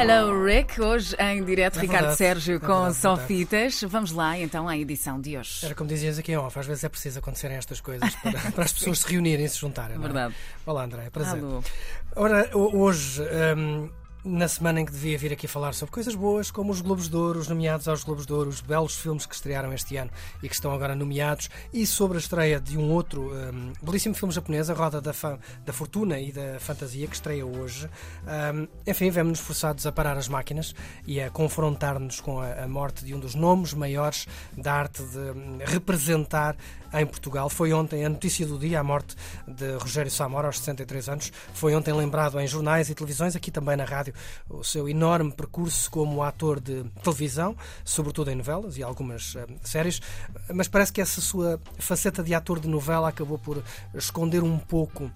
Hello Rick, hoje em direto É Ricardo verdade, Sérgio é com verdade, Só verdade. Fitas. Vamos lá então à edição de hoje. Era como dizias aqui em off, às vezes é preciso acontecerem estas coisas para, para as pessoas se reunirem e se juntarem. é? Verdade. Olá, André, é prazer. Alô. Ora, ho- hoje, hum, na semana em que devia vir aqui falar sobre coisas boas, como os Globos de Ouro, os nomeados aos Globos de Ouro, os belos filmes que estrearam este ano e que estão agora nomeados, e sobre a estreia de um outro hum, belíssimo filme japonês, A Roda da, da Fortuna e da Fantasia, que estreia hoje. Hum, enfim, vemos-nos forçados a parar as máquinas e a confrontar-nos com a, a morte de um dos nomes maiores da arte de hum, representar em Portugal. Foi ontem a notícia do dia, a morte de Rogério Samora, aos 63 anos. Foi ontem lembrado em jornais e televisões, aqui também na rádio, o seu enorme percurso como ator de televisão, sobretudo em novelas e algumas eh, séries. Mas parece que essa sua faceta de ator de novela acabou por esconder um pouco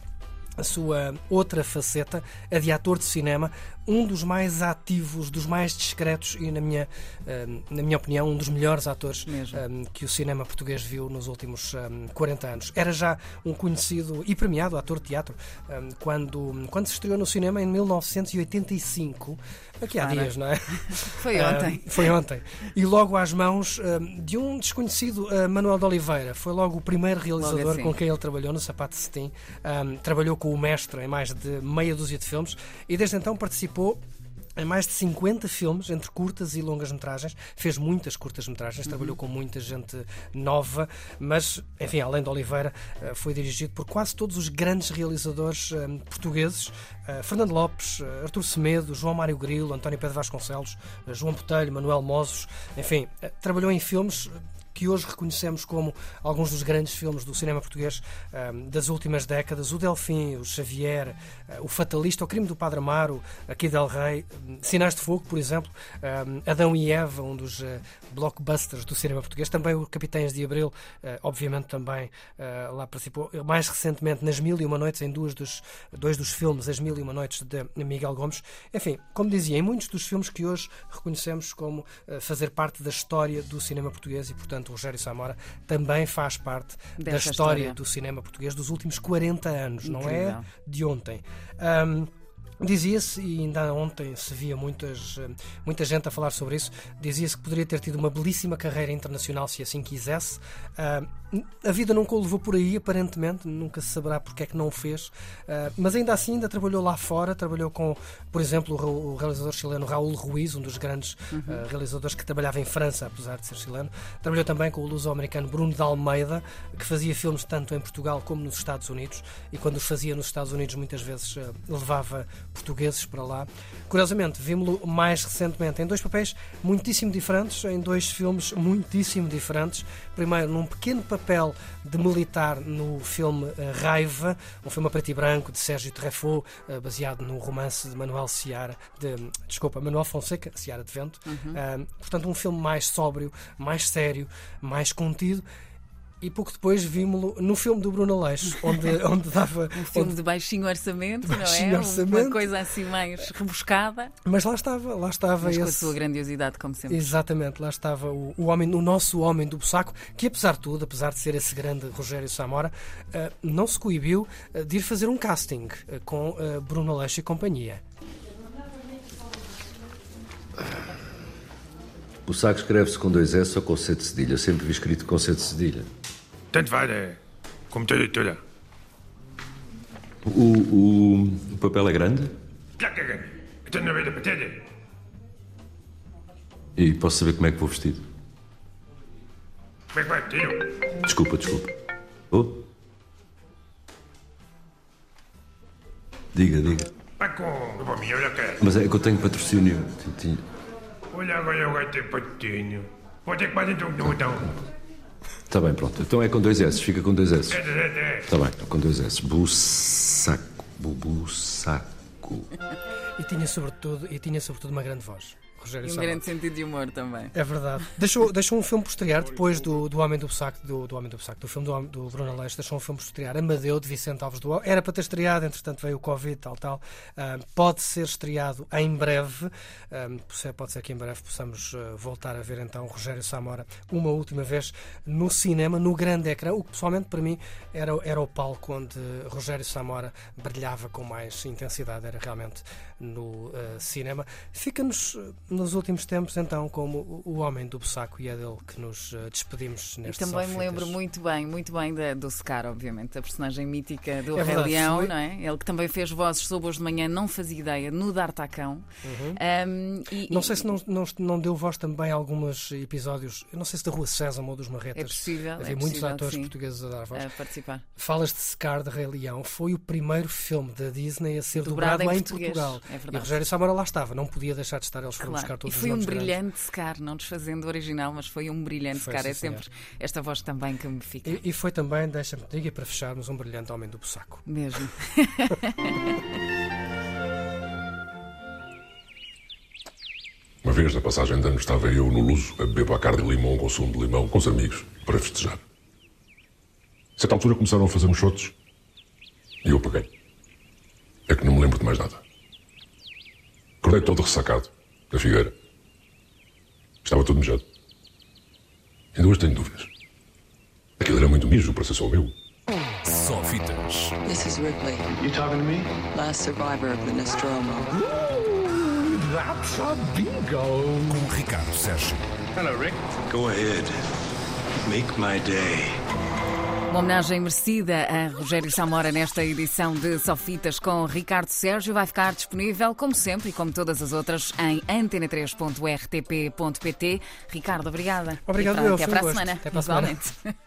a sua outra faceta, a de ator de cinema, um dos mais ativos, dos mais discretos e, na minha, eh, na minha opinião, um dos melhores atores Mesmo. eh, que o cinema português viu nos últimos eh, 40 anos. Era já um conhecido e premiado ator de teatro eh, quando, quando se estreou no cinema em 1985, aqui há Para. dias, não é? Foi ontem. foi ontem. E logo às mãos de um desconhecido Manuel de Oliveira. Foi logo o primeiro realizador assim. com quem ele trabalhou no Sapato Cetim. Trabalhou com o mestre em mais de meia dúzia de filmes e desde então participou em mais de 50 filmes, entre curtas e longas metragens. Fez muitas curtas metragens, trabalhou com muita gente nova, mas, enfim, além de Oliveira, eh, foi dirigido por quase todos os grandes realizadores eh, portugueses. Eh, Fernando Lopes, Artur Semedo, João Mário Grilo, António Pedro Vasconcelos, João Botelho, Manuel Mozos, enfim, trabalhou em filmes que hoje reconhecemos como alguns dos grandes filmes do cinema português ahm, das últimas décadas, o Delfim, o Xavier, ah, o Fatalista, o Crime do Padre Amaro, aqui Del Rey, hum, Sinais de Fogo, por exemplo, ahm, Adão e Eva, um dos ah, blockbusters do cinema português, também o Capitães de Abril, ah, obviamente também lá participou, mais recentemente nas Mil e Uma Noites, em duas dos, dois dos filmes, As Mil e Uma Noites de Miguel Gomes. Enfim, como dizia, em muitos dos filmes que hoje reconhecemos como fazer parte da história do cinema português e, portanto, o Rogério Samora também faz parte da Desta história, história. do cinema português dos últimos 40 anos, não é Incrível. de ontem. Ahm, Dizia-se, e ainda ontem se via muitas, eh, muita gente a falar sobre isso, dizia-se que poderia ter tido uma belíssima carreira internacional se assim quisesse. Ah, a vida nunca o levou por aí, aparentemente, nunca se saberá porque é que não o fez, Ah, mas ainda assim ainda trabalhou lá fora, trabalhou com, por exemplo, o o realizador chileno Raul Ruiz, um dos grandes ah, realizadores que trabalhava em França, apesar de ser chileno. Trabalhou também com o luso-americano Bruno de Almeida, que fazia filmes tanto em Portugal como nos Estados Unidos, e quando os fazia nos Estados Unidos muitas vezes levava portugueses para lá. Curiosamente, vimos-lo mais recentemente em dois papéis muitíssimo diferentes, em dois filmes muitíssimo diferentes. Primeiro, num pequeno papel de militar no filme eh, Raiva, um filme a preto e branco de Sérgio Treffaut, eh, baseado no romance de Manuel Seara, de, desculpa, Manuel Fonseca, Seara de Vento. Ah, portanto, um filme mais sóbrio, mais sério, mais contido. E pouco depois vimos-lo no filme do Bruno Aleixo, onde, onde dava. Um filme onde- de baixinho orçamento, Baixinho não é? orçamento. Uma coisa assim mais rebuscada, Mas lá estava, lá estava mas com a esse. sua grandiosidade, como sempre. Exatamente, lá estava o, o homem, o nosso homem do Bussaco, que apesar de tudo, apesar de ser esse grande Rogério Samora, eh, não se coibiu eh, de ir fazer um casting eh, com eh, Bruno Aleixo e companhia. O saco escreve-se com dois S ou com C de cedilha. Eu sempre vi escrito com C de cedilha. Tanto faz, é. Como tudo tudo. O, o, o papel é grande? Estou na beira da patente. E posso saber como é que vou vestido? Como é que vai, tio? Desculpa, desculpa. Oh? Diga, diga. Vai cá. Mas é que eu tenho patrocínio. Olha agora eu vai ter patinho. Pode ter que então não então. Está bem, pronto. Então é com dois S. Fica com dois S. Está bem, com dois S. Bussaco. Bussaco. E tinha sobretudo, e tinha sobretudo uma grande voz. Rogério E um grande sentido de humor também. É verdade. Deixou, deixou um filme por estrear depois do, do Homem do Saco, do, do Homem do Saco, do filme do, do Bruno Aleixo, deixou um filme por estrear, Amadeu, de Vicente Alves do. Era para ter estreado, entretanto veio o Covid, tal, tal. Pode ser estreado em breve. Pode ser- que em breve possamos ah, voltar a ver então Rogério Samora uma última vez no cinema, no grande ecrã, o que pessoalmente para mim era, era o palco onde Rogério Samora brilhava com mais intensidade, era realmente no ah, cinema. Fica-nos ah, nos últimos tempos então como o- Homem do Bussaco e é dele que nos ah, despedimos E neste também me lembro muito bem, muito bem da- do Scar, obviamente, a personagem mítica do É Rei verdade, Leão, foi- não é? Ele que também fez vozes sobre hoje de manhã, não fazia ideia, no D'Artacão. Um, e- Uhum. Não sei e- se não, não, não deu voz também a alguns episódios, não sei se da Rua Sésamo ou dos Marretas. É possível, Havia é muitos possível, atores sim. portugueses a dar voz. a participar. Falas de Scar de Rei Leão, foi o primeiro filme da Disney a ser Dobrado dobrado, em em, português, Portugal. é e verdade. Rogério Samora lá estava, não podia deixar de estar, eles foram buscar Claro. E todos foi os um brilhante Scar, não desfazendo o original, mas foi um brilhante sim, É sempre esta voz também que me fica. E, e foi também, deixa-me dizer, para fecharmos, um brilhante homem do Bussaco. Mesmo. Uma vez, na passagem de ano, estava eu no Luso a beber bacar de limão com sumo de limão com os amigos para festejar. A certa altura começaram a fazer uns shots e eu apaguei. É que não me lembro de mais nada. Acordei todo ressacado, da figueira. Estava todo mijado. Ainda hoje tenho dúvidas. Aquilo era muito mijo para ser só meu. Só fitas. This is Ripley, You talking to me? last survivor of the Nostromo. That's a bingo. Com Ricardo Sérgio. Hello, Rick. Go ahead. Make my day. Uma homenagem merecida a Rogério Samora nesta edição de Sofitas com Ricardo Sérgio. Vai ficar disponível, como sempre e como todas as outras, em antena3.rtp.pt. Ricardo, obrigada. Obrigado, E para- eu. Até para a gosto. semana. Até para a semana.